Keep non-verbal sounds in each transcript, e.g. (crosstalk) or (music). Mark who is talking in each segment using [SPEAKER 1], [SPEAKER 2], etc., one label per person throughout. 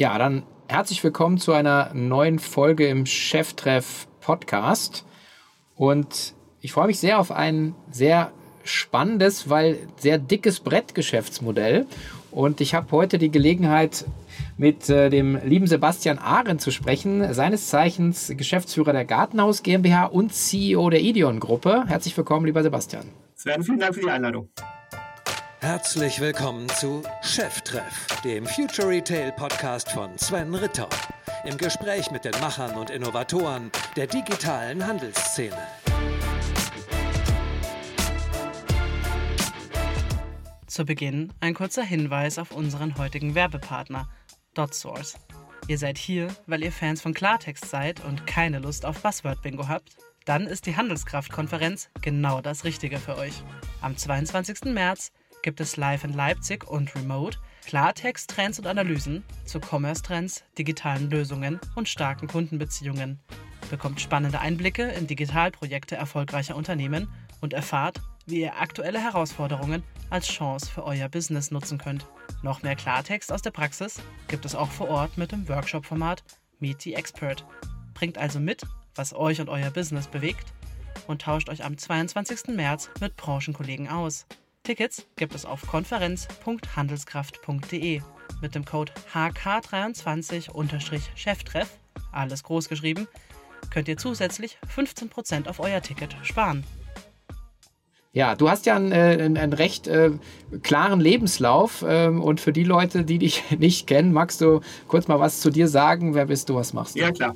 [SPEAKER 1] Ja, dann herzlich willkommen zu einer neuen Folge im Cheftreff Podcast. Und ich freue mich sehr auf ein sehr spannendes, weil sehr dickes Brettgeschäftsmodell. Und ich habe heute die Gelegenheit, mit äh, dem lieben Sebastian Ahren zu sprechen, seines Zeichens Geschäftsführer der Gartenhaus GmbH und CEO der Ideon Gruppe. Herzlich willkommen, lieber Sebastian.
[SPEAKER 2] Sven, vielen Dank für die Einladung.
[SPEAKER 3] Herzlich willkommen zu Cheftreff, dem Future Retail Podcast von Sven Ritter. Im Gespräch mit den Machern und Innovatoren der digitalen Handelsszene.
[SPEAKER 4] Zu Beginn ein kurzer Hinweis auf unseren heutigen Werbepartner, DotSource. Ihr seid hier, weil ihr Fans von Klartext seid und keine Lust auf Buzzword-Bingo habt? Dann ist die Handelskraft-Konferenz genau das Richtige für euch. Am 22. März gibt es live in Leipzig und remote Klartext, Trends und Analysen zu Commerce-Trends, digitalen Lösungen und starken Kundenbeziehungen. Bekommt spannende Einblicke in Digitalprojekte erfolgreicher Unternehmen und erfahrt, wie ihr aktuelle Herausforderungen als Chance für euer Business nutzen könnt. Noch mehr Klartext aus der Praxis gibt es auch vor Ort mit dem Workshop-Format Meet the Expert. Bringt also mit, was euch und euer Business bewegt und tauscht euch am 22. März mit Branchenkollegen aus. Tickets gibt es auf konferenz.handelskraft.de mit dem Code HK23-Cheftreff, alles groß geschrieben, könnt ihr zusätzlich 15% auf euer Ticket sparen.
[SPEAKER 1] Ja, du hast ja einen, äh, einen recht äh, klaren Lebenslauf ähm, und für die Leute, die dich (laughs) nicht kennen, magst du kurz mal was zu dir sagen? Wer bist du, was machst du?
[SPEAKER 2] Ja, klar.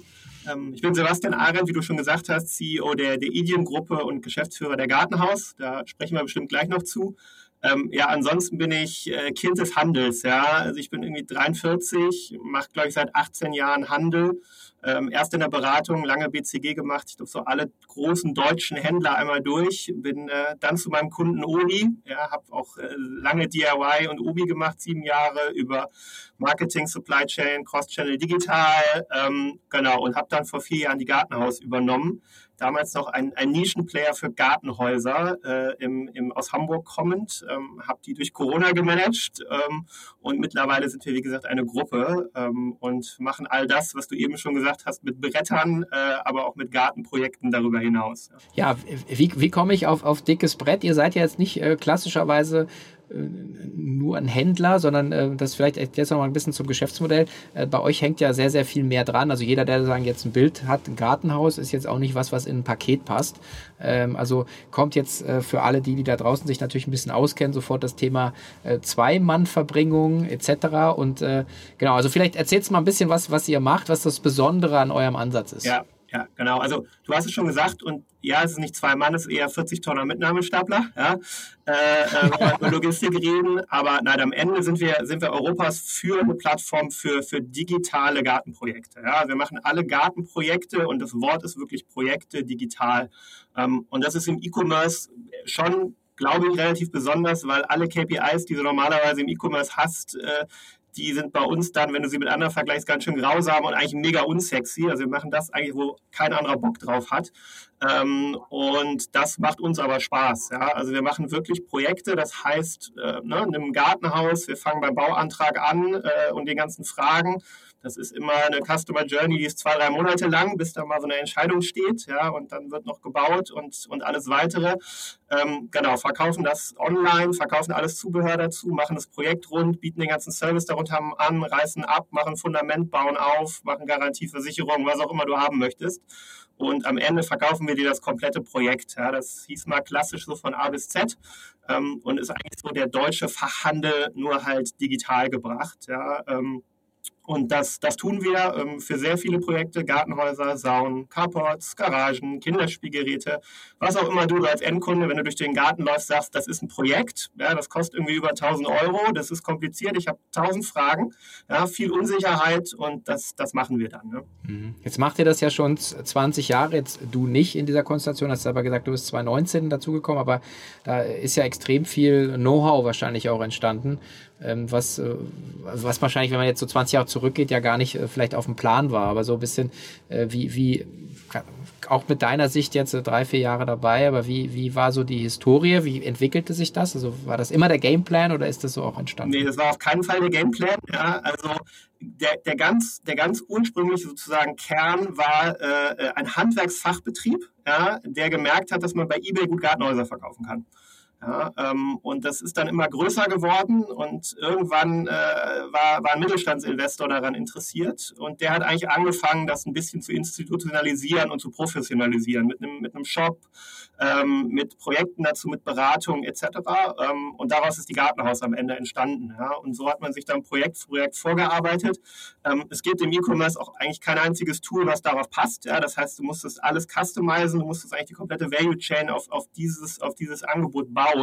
[SPEAKER 2] Ähm, ich bin Sebastian Arendt, wie du schon gesagt hast, CEO der, der Idien-Gruppe und Geschäftsführer der Gartenhaus. Da sprechen wir bestimmt gleich noch zu. Ähm, ja, ansonsten bin ich äh, Kind des Handels. Ja, also ich bin irgendwie 43, mache glaube ich seit 18 Jahren Handel. Ähm, erst in der Beratung, lange BCG gemacht, ich glaube so alle großen deutschen Händler einmal durch, bin äh, dann zu meinem Kunden Obi, ja, habe auch äh, lange DIY und Obi gemacht, sieben Jahre über Marketing, Supply Chain, Cross-Channel Digital, ähm, genau, und habe dann vor vier Jahren die Gartenhaus übernommen damals noch ein, ein Nischenplayer für Gartenhäuser äh, im, im, aus Hamburg kommend, ähm, habe die durch Corona gemanagt ähm, und mittlerweile sind wir, wie gesagt, eine Gruppe ähm, und machen all das, was du eben schon gesagt hast, mit Brettern, äh, aber auch mit Gartenprojekten darüber hinaus.
[SPEAKER 1] Ja, ja wie, wie komme ich auf, auf dickes Brett? Ihr seid ja jetzt nicht äh, klassischerweise nur ein Händler, sondern äh, das vielleicht jetzt noch mal ein bisschen zum Geschäftsmodell. Äh, bei euch hängt ja sehr, sehr viel mehr dran. Also jeder, der sagen jetzt ein Bild hat, ein Gartenhaus, ist jetzt auch nicht was, was in ein Paket passt. Ähm, also kommt jetzt äh, für alle die, die da draußen sich natürlich ein bisschen auskennen, sofort das Thema äh, Zwei-Mann-Verbringung etc. Und äh, genau, also vielleicht erzählt mal ein bisschen was, was ihr macht, was das Besondere an eurem Ansatz ist.
[SPEAKER 2] Ja, ja, genau. Also du hast es schon gesagt und ja, es ist nicht zwei Mann, es ist eher 40 Tonner Mitnahmestapler, ja, äh, äh, wenn über Logistik reden. Aber nein, am Ende sind wir, sind wir Europas führende Plattform für, für digitale Gartenprojekte. Ja. Wir machen alle Gartenprojekte und das Wort ist wirklich Projekte digital. Ähm, und das ist im E-Commerce schon glaube ich, relativ besonders, weil alle KPIs, die du normalerweise im E-Commerce hast, äh, die sind bei uns dann, wenn du sie mit anderen vergleichst, ganz schön grausam und eigentlich mega unsexy. Also wir machen das eigentlich, wo kein anderer Bock drauf hat. Ähm, und das macht uns aber Spaß. Ja? Also wir machen wirklich Projekte, das heißt, äh, ne, in einem Gartenhaus, wir fangen beim Bauantrag an äh, und den ganzen Fragen das ist immer eine Customer Journey, die ist zwei, drei Monate lang, bis da mal so eine Entscheidung steht, ja, und dann wird noch gebaut und, und alles weitere. Ähm, genau, verkaufen das online, verkaufen alles Zubehör dazu, machen das Projekt rund, bieten den ganzen Service darunter an, reißen ab, machen Fundament, bauen auf, machen Garantieversicherung, was auch immer du haben möchtest. Und am Ende verkaufen wir dir das komplette Projekt. Ja, das hieß mal klassisch so von A bis Z ähm, und ist eigentlich so der deutsche Fachhandel nur halt digital gebracht. Ja, ähm, und das, das tun wir ähm, für sehr viele Projekte, Gartenhäuser, Saunen, Carports, Garagen, Kinderspielgeräte, was auch immer du als Endkunde, wenn du durch den Garten läufst, sagst, das ist ein Projekt, ja, das kostet irgendwie über 1000 Euro, das ist kompliziert, ich habe 1000 Fragen, ja, viel Unsicherheit und das, das machen wir dann. Ne?
[SPEAKER 1] Mhm. Jetzt macht ihr das ja schon 20 Jahre, jetzt du nicht in dieser Konstellation, hast aber gesagt, du bist 2019 dazugekommen, aber da ist ja extrem viel Know-how wahrscheinlich auch entstanden ähm, was, äh, was wahrscheinlich, wenn man jetzt so 20 Jahre zurückgeht, ja gar nicht äh, vielleicht auf dem Plan war, aber so ein bisschen, äh, wie, wie auch mit deiner Sicht jetzt drei, vier Jahre dabei, aber wie, wie war so die Historie? Wie entwickelte sich das? Also war das immer der Gameplan oder ist das so auch entstanden?
[SPEAKER 2] Nee, das war auf keinen Fall der Gameplan. Ja, also der, der, ganz, der ganz ursprüngliche sozusagen Kern war äh, ein Handwerksfachbetrieb, ja, der gemerkt hat, dass man bei eBay gut Gartenhäuser verkaufen kann. Ja, ähm, und das ist dann immer größer geworden und irgendwann äh, war, war ein Mittelstandsinvestor daran interessiert und der hat eigentlich angefangen, das ein bisschen zu institutionalisieren und zu professionalisieren mit einem, mit einem Shop, ähm, mit Projekten dazu, mit Beratung etc. Ähm, und daraus ist die Gartenhaus am Ende entstanden. Ja? Und so hat man sich dann Projekt für Projekt vorgearbeitet. Ähm, es gibt im E-Commerce auch eigentlich kein einziges Tool, was darauf passt. Ja? Das heißt, du musstest alles customizen, du musstest eigentlich die komplette Value Chain auf, auf, dieses, auf dieses Angebot bauen.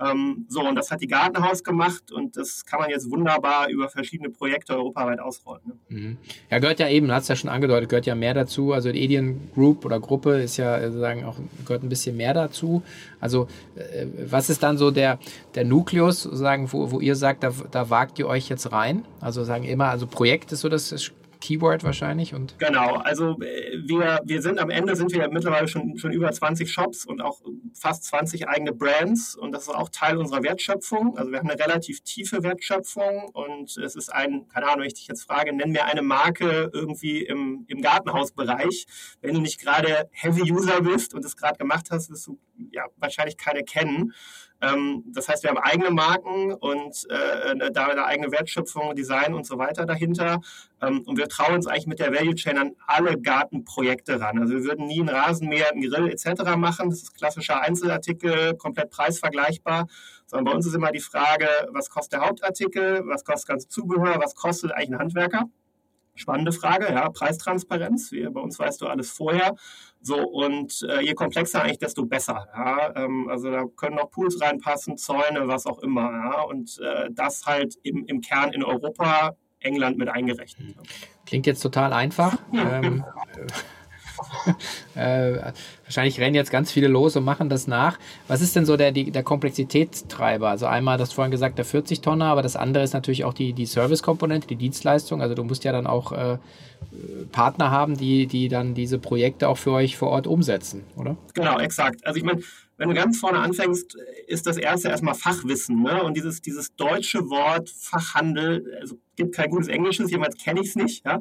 [SPEAKER 2] Ähm, so, und das hat die Gartenhaus gemacht und das kann man jetzt wunderbar über verschiedene Projekte europaweit ausrollen. Ne?
[SPEAKER 1] Mhm. Ja, gehört ja eben, du hast ja schon angedeutet, gehört ja mehr dazu. Also die Edien Group oder Gruppe ist ja sozusagen auch, gehört ein bisschen mehr dazu. Also äh, was ist dann so der, der Nukleus, sozusagen, wo, wo ihr sagt, da, da wagt ihr euch jetzt rein? Also sagen immer, also Projekt ist so das Keyword wahrscheinlich. Und
[SPEAKER 2] genau, also äh, wir, wir sind am Ende sind wir mittlerweile schon, schon über 20 Shops und auch fast 20 eigene Brands und das ist auch Teil unserer Wertschöpfung. Also wir haben eine relativ tiefe Wertschöpfung und es ist ein, keine Ahnung, wenn ich dich jetzt frage, nenn mir eine Marke irgendwie im, im Gartenhausbereich. Wenn du nicht gerade Heavy User bist und es gerade gemacht hast, wirst du ja wahrscheinlich keine kennen. Ähm, das heißt, wir haben eigene Marken und äh, da eine eigene Wertschöpfung, Design und so weiter dahinter. Ähm, und wir trauen uns eigentlich mit der Value Chain an alle Gartenprojekte ran. Also wir würden nie einen Rasenmäher, einen Grill etc. machen. Das ist klassischer Einzelartikel, komplett preisvergleichbar. Sondern bei uns ist immer die Frage, was kostet der Hauptartikel, was kostet das ganze Zubehör, was kostet eigentlich ein Handwerker? Spannende Frage, ja, Preistransparenz. Wir, bei uns weißt du alles vorher. So, und äh, je komplexer eigentlich, desto besser. Ja? Ähm, also da können noch Pools reinpassen, Zäune, was auch immer. Ja? Und äh, das halt im, im Kern in Europa, England mit eingerechnet.
[SPEAKER 1] Klingt jetzt total einfach. ähm, (laughs) (laughs) äh, wahrscheinlich rennen jetzt ganz viele los und machen das nach. Was ist denn so der, die, der Komplexitätstreiber? Also einmal, das vorhin gesagt, der 40-Tonner, aber das andere ist natürlich auch die, die Service-Komponente, die Dienstleistung. Also du musst ja dann auch äh, Partner haben, die, die dann diese Projekte auch für euch vor Ort umsetzen, oder?
[SPEAKER 2] Genau, exakt. Also ich meine, wenn du ganz vorne anfängst, ist das erste erstmal Fachwissen. Ne? Und dieses, dieses deutsche Wort Fachhandel, also gibt kein gutes Englisches, jemals kenne ich es nicht, ja?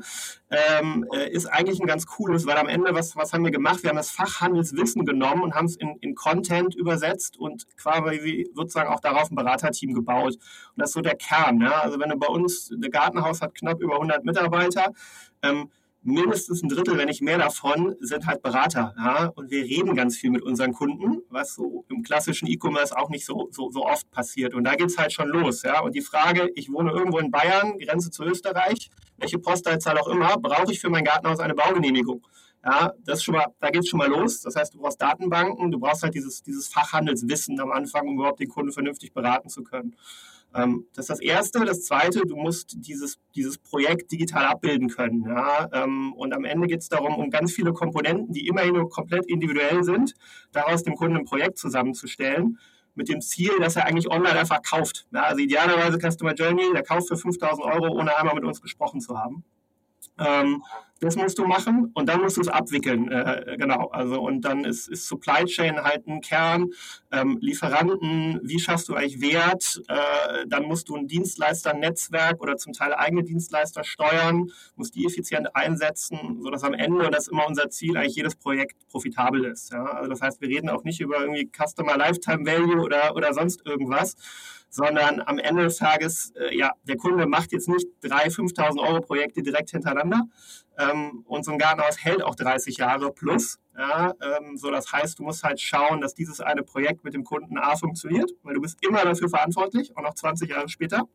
[SPEAKER 2] ähm, äh, ist eigentlich ein ganz cooles, weil am Ende, was, was haben wir gemacht? Wir haben das Fachhandelswissen genommen und haben es in, in Content übersetzt und quasi sozusagen auch darauf ein Beraterteam gebaut. Und das ist so der Kern. Ja? Also wenn du bei uns, der Gartenhaus hat knapp über 100 Mitarbeiter, ähm, mindestens ein Drittel, wenn nicht mehr davon, sind halt Berater. Ja? Und wir reden ganz viel mit unseren Kunden, was so im klassischen E-Commerce auch nicht so, so, so oft passiert. Und da geht es halt schon los. Ja? Und die Frage, ich wohne irgendwo in Bayern, Grenze zu Österreich, welche Postleitzahl auch immer, brauche ich für mein Gartenhaus eine Baugenehmigung? Ja, das schon mal, da geht es schon mal los. Das heißt, du brauchst Datenbanken, du brauchst halt dieses, dieses Fachhandelswissen am Anfang, um überhaupt den Kunden vernünftig beraten zu können. Ähm, das ist das Erste. Das Zweite, du musst dieses, dieses Projekt digital abbilden können. Ja? Ähm, und am Ende geht es darum, um ganz viele Komponenten, die immerhin nur komplett individuell sind, daraus dem Kunden ein Projekt zusammenzustellen mit dem Ziel, dass er eigentlich online einfach kauft. Ja, also idealerweise Customer Journey, der kauft für 5000 Euro, ohne einmal mit uns gesprochen zu haben. Ähm, das musst du machen und dann musst du es abwickeln. Äh, genau. Also und dann ist, ist Supply Chain halt ein Kern. Ähm, Lieferanten, wie schaffst du eigentlich Wert? Äh, dann musst du ein Dienstleisternetzwerk oder zum Teil eigene Dienstleister steuern, musst die effizient einsetzen, sodass am Ende, und das ist immer unser Ziel, eigentlich jedes Projekt profitabel ist. Ja? Also das heißt, wir reden auch nicht über irgendwie Customer Lifetime Value oder, oder sonst irgendwas, sondern am Ende des Tages, äh, ja, der Kunde macht jetzt nicht drei, 5.000 Euro Projekte direkt hintereinander. Ähm, und so ein Gartenhaus hält auch 30 Jahre plus. Ja, ähm, so das heißt, du musst halt schauen, dass dieses eine Projekt mit dem Kunden A funktioniert, weil du bist immer dafür verantwortlich, auch noch 20 Jahre später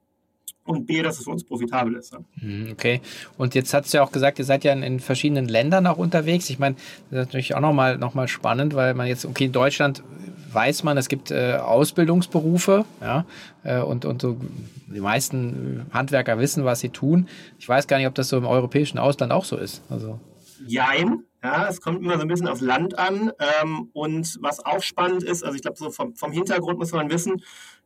[SPEAKER 2] und B, dass es für uns profitabel ist.
[SPEAKER 1] Mhm, okay. Und jetzt hast du ja auch gesagt, ihr seid ja in, in verschiedenen Ländern auch unterwegs. Ich meine, das ist natürlich auch nochmal noch mal spannend, weil man jetzt, okay, in Deutschland weiß man, es gibt äh, Ausbildungsberufe, ja, äh, und, und so die meisten Handwerker wissen, was sie tun. Ich weiß gar nicht, ob das so im europäischen Ausland auch so ist. Also.
[SPEAKER 2] Jein. Ja, es kommt immer so ein bisschen aufs Land an. Ähm, und was auch spannend ist, also ich glaube, so vom, vom Hintergrund muss man wissen,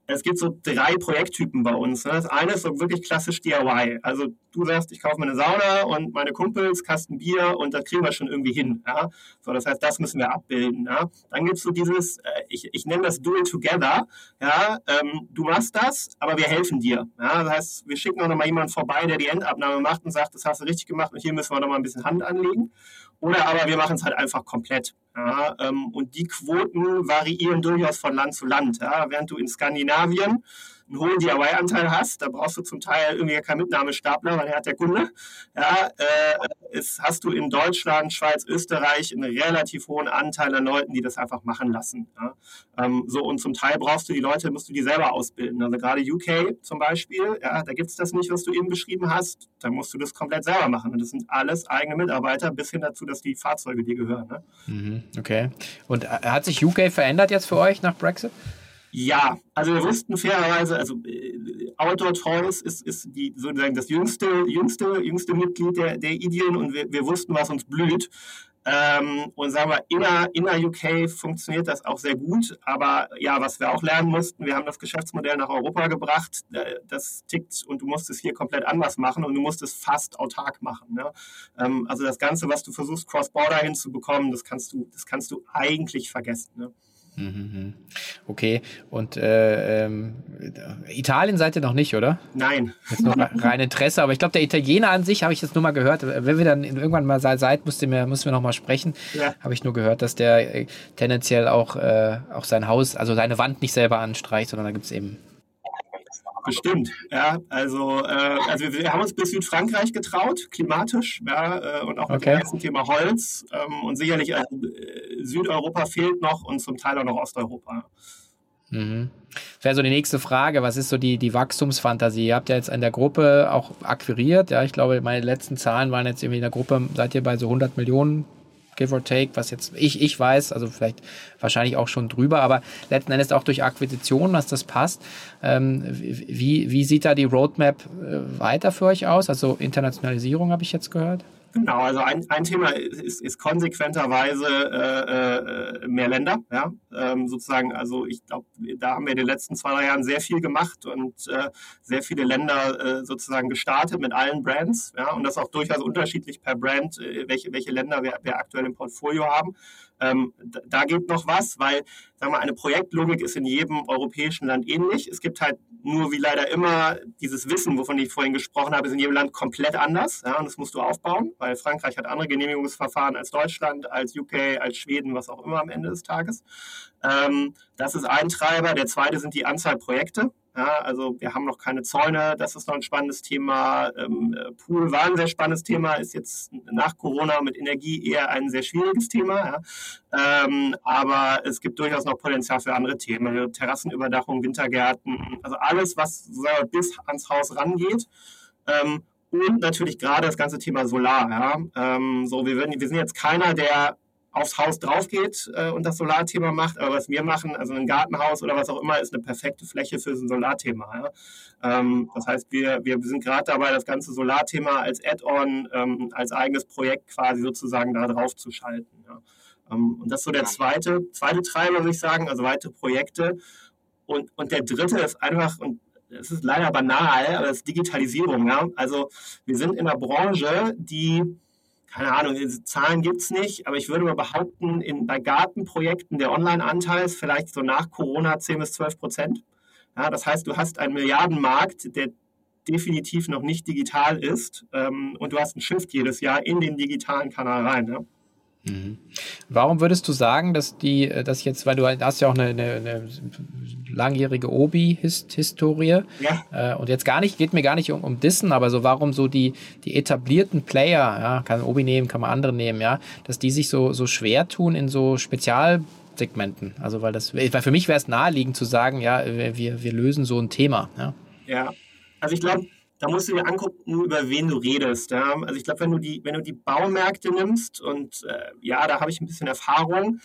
[SPEAKER 2] es gibt so drei Projekttypen bei uns. Ne? Das eine ist so wirklich klassisch DIY. Also du sagst, ich kaufe mir eine Sauna und meine Kumpels, Kasten Bier und das kriegen wir schon irgendwie hin. Ja? So, das heißt, das müssen wir abbilden. Ja? Dann gibt es so dieses, äh, ich, ich nenne das Do It Together. Ja? Ähm, du machst das, aber wir helfen dir. Ja? Das heißt, wir schicken auch noch mal jemanden vorbei, der die Endabnahme macht und sagt, das hast du richtig gemacht und hier müssen wir noch mal ein bisschen Hand anlegen. Oder aber wir machen es halt einfach komplett. Ja, ähm, und die Quoten variieren durchaus von Land zu Land. Ja. Während du in Skandinavien einen hohen DIY-Anteil hast, da brauchst du zum Teil irgendwie keinen Mitnahmestapler, weil der hat der Kunde. Ja, äh, ist, hast du in Deutschland, Schweiz, Österreich einen relativ hohen Anteil an Leuten, die das einfach machen lassen. Ja. Ähm, so und zum Teil brauchst du die Leute, musst du die selber ausbilden. Also gerade UK zum Beispiel, ja, da gibt es das nicht, was du eben beschrieben hast. Da musst du das komplett selber machen. Und das sind alles eigene Mitarbeiter, bis hin dazu, dass die Fahrzeuge dir gehören. Ne?
[SPEAKER 1] Mhm, okay. Und äh, hat sich UK verändert jetzt für euch nach Brexit?
[SPEAKER 2] Ja, also wir wussten fairerweise, also äh, Outdoor Toys ist, ist die, sozusagen das jüngste, jüngste, jüngste Mitglied der, der Ideen und wir, wir wussten, was uns blüht. Ähm, und sagen wir, inner, inner UK funktioniert das auch sehr gut. Aber ja, was wir auch lernen mussten, wir haben das Geschäftsmodell nach Europa gebracht. Äh, das tickt und du musst es hier komplett anders machen und du musst es fast autark machen. Ne? Ähm, also das Ganze, was du versuchst, Cross-Border hinzubekommen, das kannst du, das kannst du eigentlich vergessen. Ne?
[SPEAKER 1] Mhm. Okay, und äh, ähm, Italien seid ihr noch nicht, oder?
[SPEAKER 2] Nein.
[SPEAKER 1] Jetzt nur rein Interesse, aber ich glaube, der Italiener an sich habe ich jetzt nur mal gehört. Wenn wir dann irgendwann mal seid, müssten wir, müssen wir noch mal sprechen. Ja. Habe ich nur gehört, dass der äh, tendenziell auch, äh, auch sein Haus, also seine Wand nicht selber anstreicht, sondern da gibt es eben
[SPEAKER 2] Bestimmt, ja. Also, äh, also wir, haben uns bis Südfrankreich getraut, klimatisch, ja, äh, und auch mit okay. dem ganzen Thema Holz. Ähm, und sicherlich also, Südeuropa fehlt noch und zum Teil auch noch Osteuropa.
[SPEAKER 1] Mhm. Das wäre so die nächste Frage. Was ist so die, die Wachstumsfantasie? Ihr habt ja jetzt in der Gruppe auch akquiriert. Ja, ich glaube, meine letzten Zahlen waren jetzt irgendwie in der Gruppe, seid ihr bei so 100 Millionen give or take, was jetzt ich, ich weiß, also vielleicht wahrscheinlich auch schon drüber, aber letzten Endes auch durch Akquisition, was das passt. Ähm, wie, wie sieht da die Roadmap äh, weiter für euch aus? Also Internationalisierung habe ich jetzt gehört.
[SPEAKER 2] Genau, also ein, ein Thema ist, ist konsequenterweise äh, äh, mehr Länder, ja, ähm, sozusagen. Also ich glaube, da haben wir in den letzten zwei, drei Jahren sehr viel gemacht und äh, sehr viele Länder äh, sozusagen gestartet mit allen Brands, ja, und das auch durchaus unterschiedlich per Brand, äh, welche, welche Länder wir, wir aktuell im Portfolio haben. Ähm, da geht noch was, weil, sagen wir, eine Projektlogik ist in jedem europäischen Land ähnlich. Es gibt halt nur, wie leider immer, dieses Wissen, wovon ich vorhin gesprochen habe, ist in jedem Land komplett anders. Ja, und das musst du aufbauen, weil Frankreich hat andere Genehmigungsverfahren als Deutschland, als UK, als Schweden, was auch immer am Ende des Tages. Ähm, das ist ein Treiber. Der zweite sind die Anzahl Projekte. Ja, also wir haben noch keine Zäune, das ist noch ein spannendes Thema. Ähm, Pool war ein sehr spannendes Thema, ist jetzt nach Corona mit Energie eher ein sehr schwieriges Thema. Ja. Ähm, aber es gibt durchaus noch Potenzial für andere Themen. Terrassenüberdachung, Wintergärten, also alles, was bis ans Haus rangeht. Ähm, und natürlich gerade das ganze Thema Solar. Ja. Ähm, so, wir, würden, wir sind jetzt keiner, der aufs Haus drauf geht äh, und das Solarthema macht. Aber was wir machen, also ein Gartenhaus oder was auch immer, ist eine perfekte Fläche für ein Solarthema. Ja? Ähm, das heißt, wir, wir sind gerade dabei, das ganze Solarthema als Add-on, ähm, als eigenes Projekt quasi sozusagen da drauf zu schalten. Ja? Ähm, und das ist so der zweite, zweite Treiber, würde ich sagen, also weitere Projekte. Und, und der dritte ist einfach, und es ist leider banal, aber das ist Digitalisierung. Ja? Also wir sind in einer Branche, die keine Ahnung, Zahlen gibt es nicht, aber ich würde mal behaupten, in, bei Gartenprojekten der Online-Anteil ist vielleicht so nach Corona 10 bis 12 Prozent. Ja, das heißt, du hast einen Milliardenmarkt, der definitiv noch nicht digital ist ähm, und du hast einen Shift jedes Jahr in den digitalen Kanal rein. Ja?
[SPEAKER 1] Mhm. Warum würdest du sagen, dass die, äh, dass jetzt, weil du hast ja auch eine, eine, eine langjährige Obi-Historie ja. äh, und jetzt gar nicht, geht mir gar nicht um, um Dissen, aber so warum so die, die etablierten Player, ja, kann Obi nehmen, kann man andere nehmen, ja, dass die sich so, so schwer tun in so Spezialsegmenten. Also weil das, weil für mich wäre es naheliegend zu sagen, ja, wir, wir lösen so ein Thema. Ja,
[SPEAKER 2] ja. also ich glaube, da musst du dir angucken, über wen du redest. Ja? Also ich glaube, wenn du die, wenn du die Baumärkte nimmst und äh, ja, da habe ich ein bisschen Erfahrung.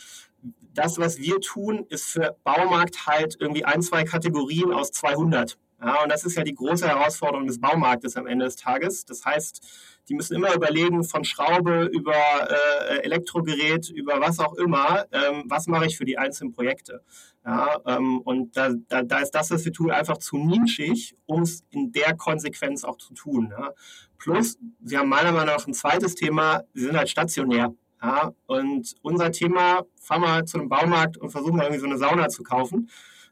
[SPEAKER 2] Das, was wir tun, ist für Baumarkt halt irgendwie ein, zwei Kategorien aus 200. Ja, und das ist ja die große Herausforderung des Baumarktes am Ende des Tages. Das heißt, die müssen immer überlegen, von Schraube über äh, Elektrogerät, über was auch immer, ähm, was mache ich für die einzelnen Projekte. Ja, ähm, und da, da, da, ist das, was wir tun, einfach zu nischig, um es in der Konsequenz auch zu tun. Ja. Plus, Sie haben meiner Meinung nach ein zweites Thema, Sie sind halt stationär. Ja, und unser Thema, fahren wir zu einem Baumarkt und versuchen mal irgendwie so eine Sauna zu kaufen.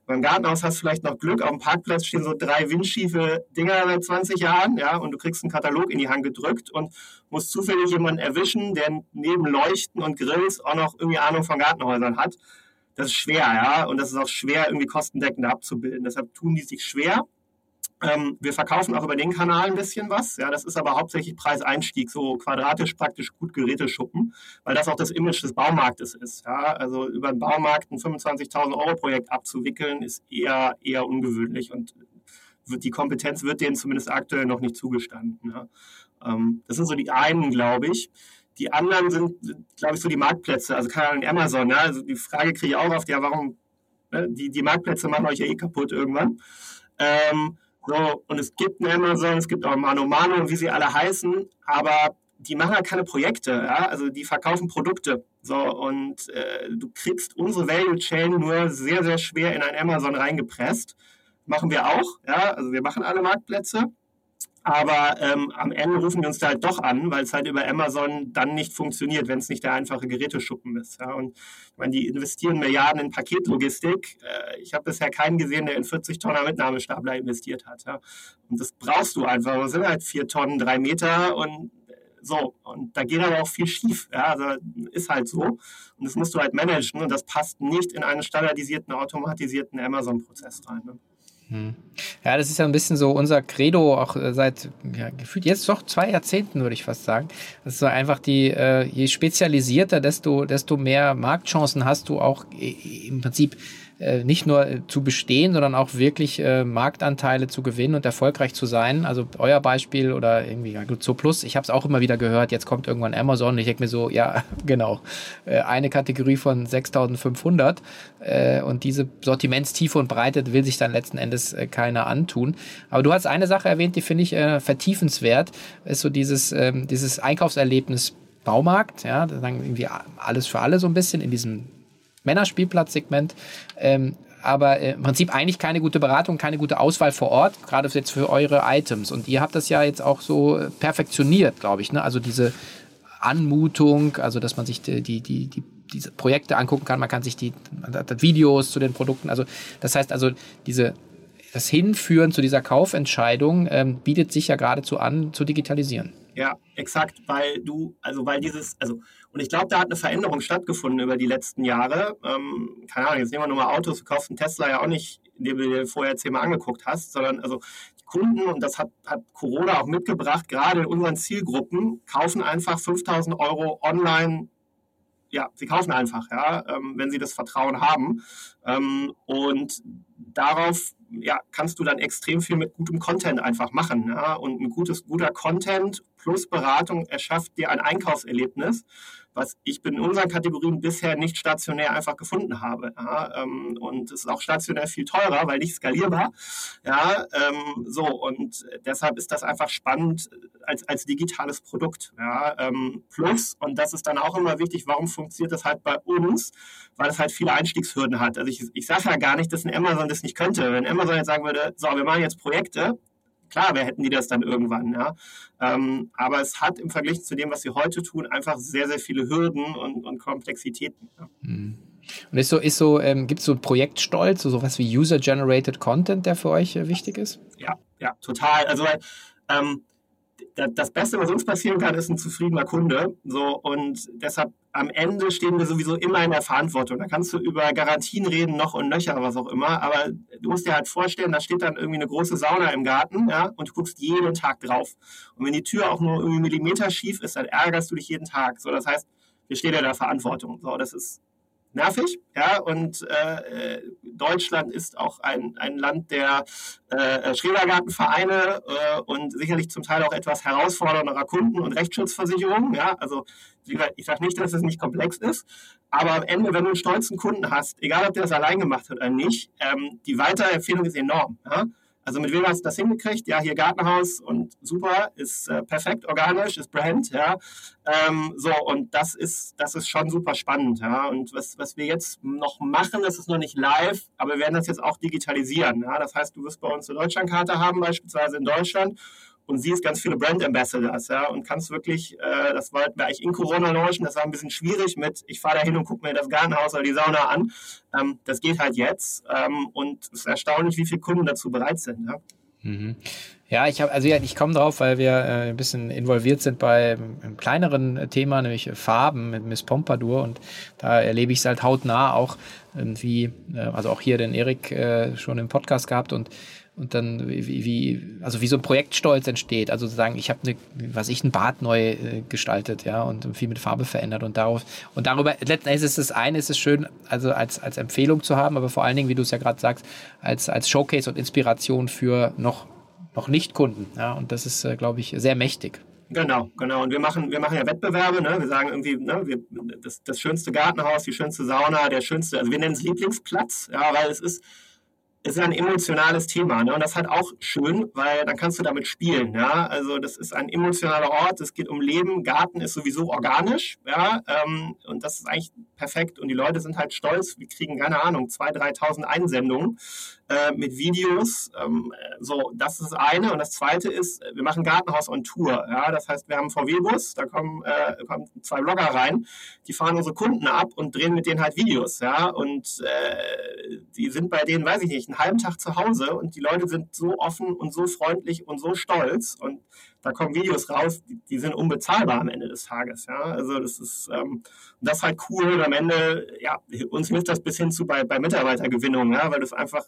[SPEAKER 2] Beim Gartenhaus hast du vielleicht noch Glück, auf dem Parkplatz stehen so drei windschiefe Dinger seit 20 Jahren, ja, und du kriegst einen Katalog in die Hand gedrückt und musst zufällig jemanden erwischen, der neben Leuchten und Grills auch noch irgendwie Ahnung von Gartenhäusern hat. Das ist schwer, ja, und das ist auch schwer, irgendwie kostendeckend abzubilden. Deshalb tun die sich schwer. Ähm, wir verkaufen auch über den Kanal ein bisschen was. Ja, das ist aber hauptsächlich Preiseinstieg, so quadratisch praktisch gut Geräteschuppen, weil das auch das Image des Baumarktes ist. Ja, also über den Baumarkt ein 25.000 Euro Projekt abzuwickeln, ist eher, eher ungewöhnlich und wird, die Kompetenz wird denen zumindest aktuell noch nicht zugestanden. Ja. Ähm, das sind so die einen, glaube ich. Die anderen sind, glaube ich, so die Marktplätze, also keine Ahnung, Amazon. Ja, also die Frage kriege ich auch oft, ja, warum, ne, die, die Marktplätze machen euch ja eh kaputt irgendwann. Ähm, so, und es gibt einen Amazon, es gibt auch Mano Mano wie sie alle heißen, aber die machen halt keine Projekte, ja? also die verkaufen Produkte. So, und äh, du kriegst unsere Value Chain nur sehr, sehr schwer in ein Amazon reingepresst. Machen wir auch, ja, also wir machen alle Marktplätze. Aber ähm, am Ende rufen die uns da halt doch an, weil es halt über Amazon dann nicht funktioniert, wenn es nicht der einfache Geräteschuppen ist. Ja. Und ich meine, die investieren Milliarden in Paketlogistik. Äh, ich habe bisher keinen gesehen, der in 40 Tonner Mitnahmestapler investiert hat. Ja. Und das brauchst du einfach. Das sind halt vier Tonnen, drei Meter und äh, so. Und da geht aber auch viel schief. Ja. Also ist halt so. Und das musst du halt managen und das passt nicht in einen standardisierten, automatisierten Amazon-Prozess rein. Ne.
[SPEAKER 1] Hm. Ja, das ist ja ein bisschen so unser Credo, auch äh, seit ja, gefühlt jetzt doch zwei Jahrzehnten, würde ich fast sagen. Das ist so einfach die, äh, je spezialisierter, desto, desto mehr Marktchancen hast du auch äh, im Prinzip nicht nur äh, zu bestehen, sondern auch wirklich äh, Marktanteile zu gewinnen und erfolgreich zu sein. Also euer Beispiel oder irgendwie ja, so Plus, ich habe es auch immer wieder gehört, jetzt kommt irgendwann Amazon und ich denke mir so, ja, (laughs) genau, äh, eine Kategorie von 6500 äh, und diese Sortimentstiefe und Breite will sich dann letzten Endes äh, keiner antun. Aber du hast eine Sache erwähnt, die finde ich äh, vertiefenswert, ist so dieses, ähm, dieses Einkaufserlebnis Baumarkt, ja, dann irgendwie alles für alle so ein bisschen in diesem Männerspielplatzsegment. Ähm, aber äh, im Prinzip eigentlich keine gute Beratung, keine gute Auswahl vor Ort, gerade jetzt für eure Items. Und ihr habt das ja jetzt auch so äh, perfektioniert, glaube ich. Ne? Also diese Anmutung, also dass man sich die, die, die, die diese Projekte angucken kann, man kann sich die Videos zu den Produkten. Also das heißt also diese das Hinführen zu dieser Kaufentscheidung ähm, bietet sich ja geradezu an, zu digitalisieren.
[SPEAKER 2] Ja, exakt, weil du, also weil dieses, also, und ich glaube, da hat eine Veränderung stattgefunden über die letzten Jahre. Ähm, keine Ahnung, jetzt nehmen wir nur mal Autos, du kaufst einen Tesla ja auch nicht, den du dir vorher zehnmal angeguckt hast, sondern also die Kunden, und das hat, hat Corona auch mitgebracht, gerade in unseren Zielgruppen, kaufen einfach 5000 Euro online ja, sie kaufen einfach, ja, ähm, wenn sie das Vertrauen haben. Ähm, und darauf ja, kannst du dann extrem viel mit gutem Content einfach machen. Ja? Und ein gutes, guter Content plus Beratung erschafft dir ein Einkaufserlebnis, was ich in unseren Kategorien bisher nicht stationär einfach gefunden habe. Ja? Ähm, und es ist auch stationär viel teurer, weil nicht skalierbar. Ja, ähm, so und deshalb ist das einfach spannend als, als digitales Produkt. Ja? Ähm, plus, und das ist dann auch immer wichtig, warum funktioniert das halt bei uns? Weil es halt viele Einstiegshürden hat. Also ich, ich sage ja gar nicht, dass ein Amazon das nicht könnte. Wenn Amazon jetzt sagen würde, so, wir machen jetzt Projekte, klar, wer hätten die das dann irgendwann, ja. Ähm, aber es hat im Vergleich zu dem, was sie heute tun, einfach sehr, sehr viele Hürden und, und Komplexitäten. Ja.
[SPEAKER 1] Mhm. Und ist so, ist so, ähm, gibt es so Projektstolz, so sowas wie User-Generated Content, der für euch äh, wichtig ist?
[SPEAKER 2] Ja, ja, total. Also ähm, das Beste, was uns passieren kann, ist ein zufriedener Kunde. So, und deshalb am Ende stehen wir sowieso immer in der Verantwortung. Da kannst du über Garantien reden, noch und nöcher, was auch immer. Aber du musst dir halt vorstellen, da steht dann irgendwie eine große Sauna im Garten, ja, und du guckst jeden Tag drauf. Und wenn die Tür auch nur irgendwie Millimeter schief ist, dann ärgerst du dich jeden Tag. So, das heißt, wir stehen ja in der Verantwortung. So, das ist nervig. Ja, und äh, Deutschland ist auch ein, ein Land der äh, Schrebergartenvereine äh, und sicherlich zum Teil auch etwas herausfordernder Kunden- und Rechtsschutzversicherungen. Ja, also ich sage nicht, dass es nicht komplex ist, aber am Ende, wenn du einen stolzen Kunden hast, egal ob der das allein gemacht hat oder nicht, ähm, die Weiterempfehlung ist enorm. Ja? Also mit wem hast du das hingekriegt? Ja, hier Gartenhaus und super, ist äh, perfekt, organisch, ist Brand, ja. Ähm, so, und das ist, das ist schon super spannend, ja. Und was, was wir jetzt noch machen, das ist noch nicht live, aber wir werden das jetzt auch digitalisieren. Ja? Das heißt, du wirst bei uns eine Deutschlandkarte haben, beispielsweise in Deutschland und siehst ganz viele Brand Ambassadors, ja, und kannst wirklich, äh, das wir eigentlich in Corona launchen, das war ein bisschen schwierig mit, ich fahre da hin und gucke mir das Gartenhaus oder die Sauna an. Ähm, das geht halt jetzt ähm, und es ist erstaunlich, wie viele Kunden dazu bereit sind. Ja.
[SPEAKER 1] Mhm. Ja, ich habe also ja, ich komme drauf, weil wir äh, ein bisschen involviert sind bei einem kleineren Thema, nämlich Farben mit Miss Pompadour und da erlebe ich es halt hautnah auch irgendwie, äh, also auch hier den Erik äh, schon im Podcast gehabt und und dann wie, wie also wie so ein Projektstolz entsteht. Also sozusagen, ich habe eine, was ich, ein Bad neu äh, gestaltet, ja, und viel mit Farbe verändert und darauf und darüber, letzten Endes ist es eine, ist es schön, also als, als Empfehlung zu haben, aber vor allen Dingen, wie du es ja gerade sagst, als, als Showcase und Inspiration für noch, noch Nicht-Kunden, ja, und das ist, äh, glaube ich, sehr mächtig.
[SPEAKER 2] Genau, genau. Und wir machen, wir machen ja Wettbewerbe, ne? Wir sagen irgendwie, ne, wir, das, das schönste Gartenhaus, die schönste Sauna, der schönste, also wir nennen es Lieblingsplatz, ja, weil es ist, ist ein emotionales Thema. Ne? Und das ist halt auch schön, weil dann kannst du damit spielen. Ja? Also das ist ein emotionaler Ort, es geht um Leben, Garten ist sowieso organisch. Ja? Ähm, und das ist eigentlich perfekt. Und die Leute sind halt stolz, wir kriegen, keine Ahnung, 2.000, 3.000 Einsendungen äh, mit Videos. Ähm, so, das ist eine. Und das zweite ist, wir machen Gartenhaus on Tour. Ja? Das heißt, wir haben einen VW-Bus, da kommen, äh, kommen zwei Blogger rein, die fahren unsere Kunden ab und drehen mit denen halt Videos. Ja? Und äh, die sind bei denen, weiß ich nicht, einen halben Tag zu Hause und die Leute sind so offen und so freundlich und so stolz. Und da kommen Videos raus, die, die sind unbezahlbar am Ende des Tages. Ja? Also das ist, ähm, das ist halt cool. Und am Ende, ja, uns hilft das bis hin zu bei, bei Mitarbeitergewinnung, ja? weil das einfach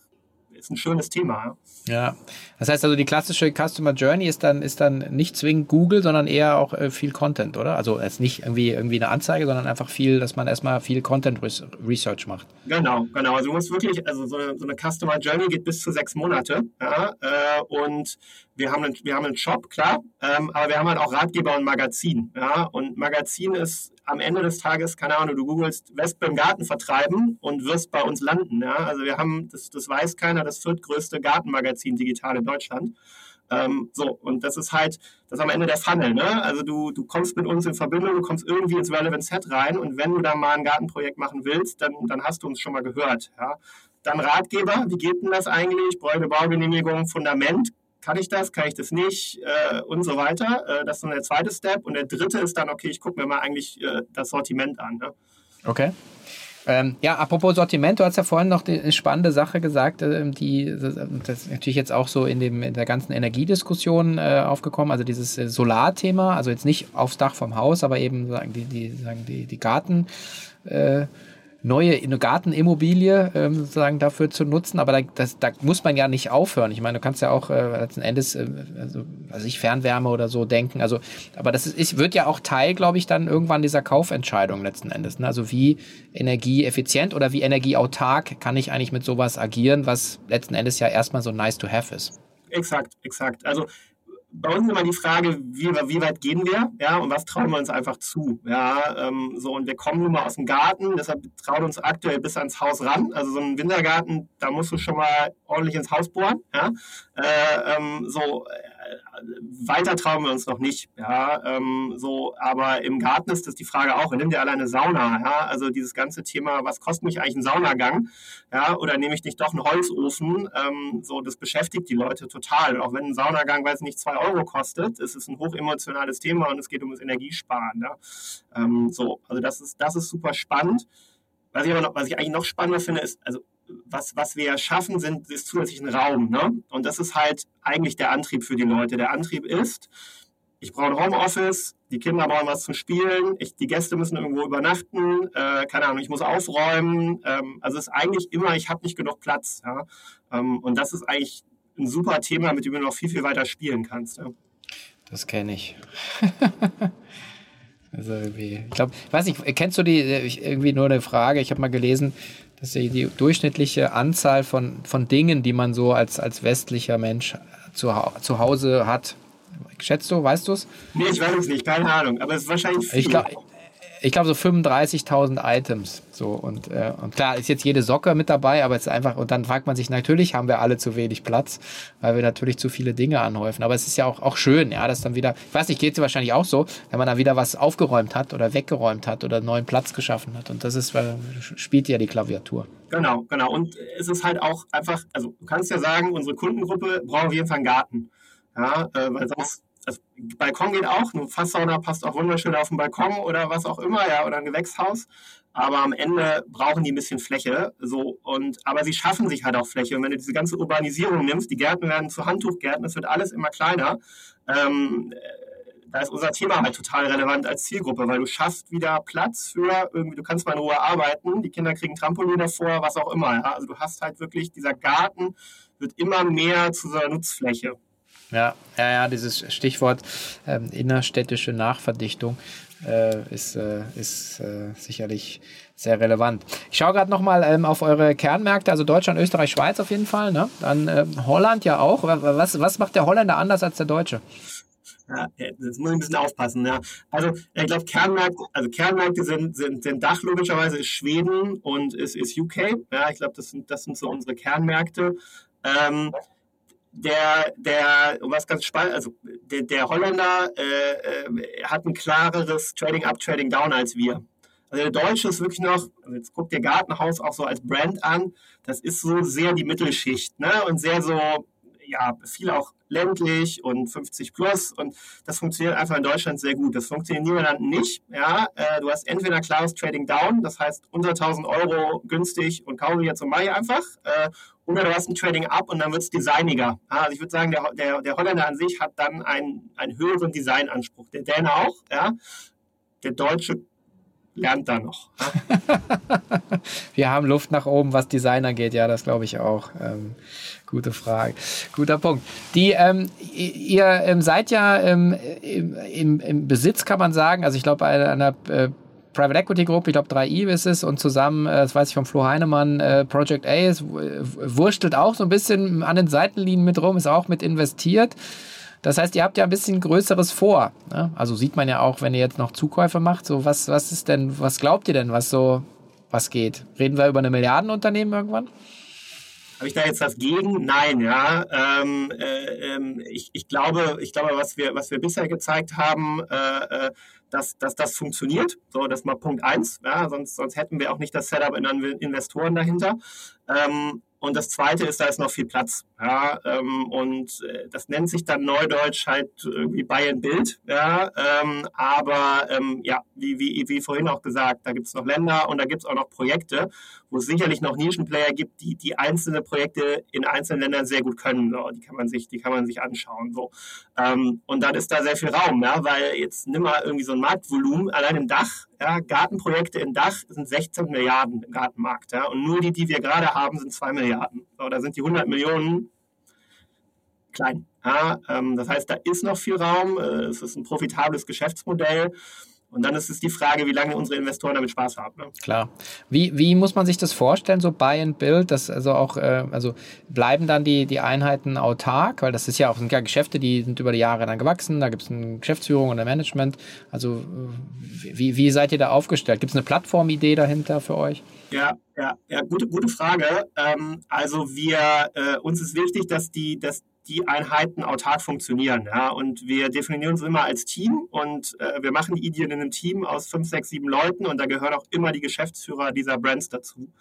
[SPEAKER 2] ist ein schönes Thema.
[SPEAKER 1] Ja, das heißt also, die klassische Customer Journey ist dann, ist dann nicht zwingend Google, sondern eher auch äh, viel Content, oder? Also jetzt nicht irgendwie, irgendwie eine Anzeige, sondern einfach viel, dass man erstmal viel Content Research macht.
[SPEAKER 2] Genau, genau. Also du musst wirklich, also so eine, so eine Customer Journey geht bis zu sechs Monate. Ja, äh, und wir haben, einen, wir haben einen Shop, klar, ähm, aber wir haben halt auch Ratgeber und Magazin. Ja, und Magazin ist am Ende des Tages, keine Ahnung, du googelst Wespe im Garten vertreiben und wirst bei uns landen. Ja? Also wir haben, das, das weiß keiner, das viertgrößte Gartenmagazin digital in Deutschland. Ähm, so, und das ist halt, das ist am Ende der Funnel, ne? Also du, du kommst mit uns in Verbindung, du kommst irgendwie ins Relevant Set rein und wenn du da mal ein Gartenprojekt machen willst, dann, dann hast du uns schon mal gehört, ja? Dann Ratgeber, wie geht denn das eigentlich? Bräuche, Baugenehmigung, Fundament, kann ich das, kann ich das nicht äh, und so weiter. Äh, das ist dann der zweite Step. Und der dritte ist dann, okay, ich gucke mir mal eigentlich äh, das Sortiment an. Ne?
[SPEAKER 1] Okay. Ähm, ja, apropos Sortiment, du hast ja vorhin noch eine spannende Sache gesagt, äh, die das ist natürlich jetzt auch so in, dem, in der ganzen Energiediskussion äh, aufgekommen, also dieses äh, Solarthema, also jetzt nicht aufs Dach vom Haus, aber eben sagen die, die, sagen die, die Garten. Äh, neue Gartenimmobilie ähm, sozusagen dafür zu nutzen. Aber da, das, da muss man ja nicht aufhören. Ich meine, du kannst ja auch äh, letzten Endes, äh, also, also ich Fernwärme oder so denken. Also, aber das ist, wird ja auch Teil, glaube ich, dann irgendwann dieser Kaufentscheidung letzten Endes. Ne? Also wie energieeffizient oder wie energieautark kann ich eigentlich mit sowas agieren, was letzten Endes ja erstmal so nice to have ist.
[SPEAKER 2] Exakt, exakt. Also bei uns immer die Frage, wie, wie, weit gehen wir, ja, und was trauen wir uns einfach zu, ja, ähm, so, und wir kommen nun mal aus dem Garten, deshalb trauen uns aktuell bis ans Haus ran, also so ein Wintergarten, da musst du schon mal ordentlich ins Haus bohren, ja, äh, ähm, so, weiter trauen wir uns noch nicht. Ja, ähm, so, aber im Garten ist das die Frage auch, nimm dir alleine Sauna, ja, also dieses ganze Thema, was kostet mich eigentlich ein Saunagang, ja, oder nehme ich nicht doch einen Holzofen, ähm, so, das beschäftigt die Leute total. Auch wenn ein Saunagang, weiß nicht, zwei Euro kostet, ist es ein hochemotionales Thema und es geht um das Energiesparen. Ja? Ähm, so, also das ist, das ist super spannend. Was ich aber noch, was ich eigentlich noch spannender finde, ist, also was, was wir schaffen, sind, ist zusätzlichen Raum. Ne? Und das ist halt eigentlich der Antrieb für die Leute. Der Antrieb ist, ich brauche ein Homeoffice, die Kinder brauchen was zum Spielen, ich, die Gäste müssen irgendwo übernachten, äh, keine Ahnung, ich muss aufräumen. Ähm, also es ist eigentlich immer, ich habe nicht genug Platz. Ja? Ähm, und das ist eigentlich ein super Thema, mit dem du noch viel, viel weiter spielen kannst. Ja?
[SPEAKER 1] Das kenne ich. (laughs) also irgendwie, ich glaube, weiß nicht, kennst du die, irgendwie nur eine Frage, ich habe mal gelesen, dass die, die durchschnittliche Anzahl von, von Dingen, die man so als, als westlicher Mensch zu, zu Hause hat, schätzt du, weißt du es?
[SPEAKER 2] Nee, ich weiß es nicht, keine Ahnung, aber es ist wahrscheinlich viel.
[SPEAKER 1] Ich glaub, ich glaube so 35.000 Items. So und, äh, und klar ist jetzt jede Socke mit dabei, aber es ist einfach und dann fragt man sich natürlich haben wir alle zu wenig Platz, weil wir natürlich zu viele Dinge anhäufen. Aber es ist ja auch auch schön, ja, dass dann wieder, ich weiß nicht, geht es wahrscheinlich auch so, wenn man dann wieder was aufgeräumt hat oder weggeräumt hat oder neuen Platz geschaffen hat. Und das ist, weil spielt ja die Klaviatur.
[SPEAKER 2] Genau, genau. Und es ist halt auch einfach, also du kannst ja sagen, unsere Kundengruppe braucht auf jeden einen Garten. Ja, äh, weil sonst das Balkon geht auch, eine Fasssauna passt auch wunderschön auf den Balkon oder was auch immer, ja, oder ein Gewächshaus. Aber am Ende brauchen die ein bisschen Fläche. So, und, aber sie schaffen sich halt auch Fläche. Und wenn du diese ganze Urbanisierung nimmst, die Gärten werden zu Handtuchgärten, es wird alles immer kleiner. Ähm, da ist unser Thema halt total relevant als Zielgruppe, weil du schaffst wieder Platz für irgendwie, du kannst mal in Ruhe arbeiten, die Kinder kriegen Trampolin davor, was auch immer. Ja? Also du hast halt wirklich, dieser Garten wird immer mehr zu so einer Nutzfläche.
[SPEAKER 1] Ja, ja, ja, dieses Stichwort ähm, innerstädtische Nachverdichtung äh, ist, äh, ist äh, sicherlich sehr relevant. Ich schaue gerade nochmal ähm, auf eure Kernmärkte, also Deutschland, Österreich, Schweiz auf jeden Fall. Ne? Dann ähm, Holland ja auch. Was, was macht der Holländer anders als der Deutsche?
[SPEAKER 2] Ja, jetzt muss ich ein bisschen aufpassen. Ja. Also ich glaube, Kernmärkte, also Kernmärkte sind, sind, sind Dach logischerweise ist Schweden und ist, ist UK. Ja, ich glaube, das sind, das sind so unsere Kernmärkte. Ähm, der, der, was ganz spannend, also der, der Holländer äh, äh, hat ein klareres Trading Up, Trading Down als wir. Also der Deutsche ist wirklich noch, also jetzt guckt der Gartenhaus auch so als Brand an, das ist so sehr die Mittelschicht ne? und sehr so, ja, viel auch ländlich und 50 plus und das funktioniert einfach in Deutschland sehr gut. Das funktioniert in Niederlanden nicht. Ja, äh, du hast entweder klares Trading Down, das heißt unter 1000 Euro günstig und kaufe jetzt und mache einfach, äh, oder du hast ein Trading Up und dann wird es designiger. Also ich würde sagen, der, der, der Holländer an sich hat dann einen, einen höheren Designanspruch. Der Däne auch, ja. Der Deutsche lernt da noch. (laughs)
[SPEAKER 1] Wir haben Luft nach oben, was Design angeht, ja, das glaube ich auch. Gute Frage. Guter Punkt. Die, ähm, ihr ähm, seid ja ähm, im, im, Besitz, kann man sagen, also ich glaube, einer, einer äh, Private Equity Gruppe, ich glaube 3i ist es und zusammen, äh, das weiß ich vom Flo Heinemann, äh, Project A ist, wurstelt auch so ein bisschen an den Seitenlinien mit rum, ist auch mit investiert. Das heißt, ihr habt ja ein bisschen Größeres vor. Ne? Also sieht man ja auch, wenn ihr jetzt noch Zukäufe macht. So, was, was ist denn, was glaubt ihr denn, was so, was geht? Reden wir über eine Milliardenunternehmen irgendwann?
[SPEAKER 2] Habe ich da jetzt was gegen? Nein, ja. Ähm, äh, ähm, ich, ich, glaube, ich glaube, was wir, was wir bisher gezeigt haben, äh, äh dass, dass das funktioniert. So, das ist mal Punkt eins. Ja, sonst, sonst hätten wir auch nicht das Setup in Investoren dahinter. Ähm, und das Zweite ist, da ist noch viel Platz. Ja, ähm, und äh, das nennt sich dann Neudeutsch halt irgendwie Buy and Build. Ja, ähm, aber ähm, ja, wie, wie, wie vorhin auch gesagt, da gibt es noch Länder und da gibt es auch noch Projekte, wo es sicherlich noch Nischenplayer gibt, die die einzelne Projekte in einzelnen Ländern sehr gut können. So. Die kann man sich, die kann man sich anschauen. So. Ähm, und dann ist da sehr viel Raum, ja, weil jetzt nimm mal irgendwie so ein Marktvolumen allein im Dach ja, Gartenprojekte in Dach sind 16 Milliarden im Gartenmarkt. Ja, und nur die, die wir gerade haben, sind 2 Milliarden. So, da sind die 100 Millionen klein. Ja, ähm, das heißt, da ist noch viel Raum. Äh, es ist ein profitables Geschäftsmodell. Und dann ist es die Frage, wie lange unsere Investoren damit Spaß haben. Ne?
[SPEAKER 1] Klar. Wie, wie muss man sich das vorstellen, so Buy and Build? Das also auch, äh, also bleiben dann die, die Einheiten autark? Weil das ist ja auch, sind ja Geschäfte, die sind über die Jahre dann gewachsen. Da gibt es eine Geschäftsführung und ein Management. Also wie, wie seid ihr da aufgestellt? Gibt es eine Plattformidee dahinter für euch?
[SPEAKER 2] Ja, ja, ja, gute, gute Frage. Ähm, also wir, äh, uns ist wichtig, dass die, dass die Einheiten autark funktionieren. Ja? Und wir definieren uns immer als Team und äh, wir machen Ideen in einem Team aus fünf, sechs, sieben Leuten und da gehören auch immer die Geschäftsführer dieser Brands dazu.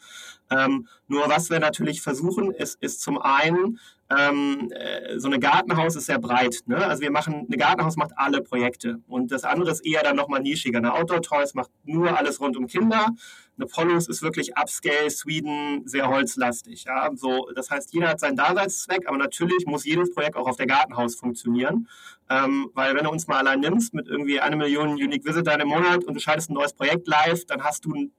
[SPEAKER 2] Ähm, nur was wir natürlich versuchen, ist, ist zum einen, ähm, äh, so eine Gartenhaus ist sehr breit. Ne? Also wir machen, eine Gartenhaus macht alle Projekte und das andere ist eher dann nochmal nischiger. Eine Outdoor Toys macht nur alles rund um Kinder. Eine Polos ist wirklich Upscale, Sweden, sehr holzlastig. Ja? So, das heißt, jeder hat seinen Daseinszweck, aber natürlich muss jedes Projekt auch auf der Gartenhaus funktionieren. Ähm, weil wenn du uns mal allein nimmst mit irgendwie eine Million Unique Visitor im Monat und du schaltest ein neues Projekt live, dann hast du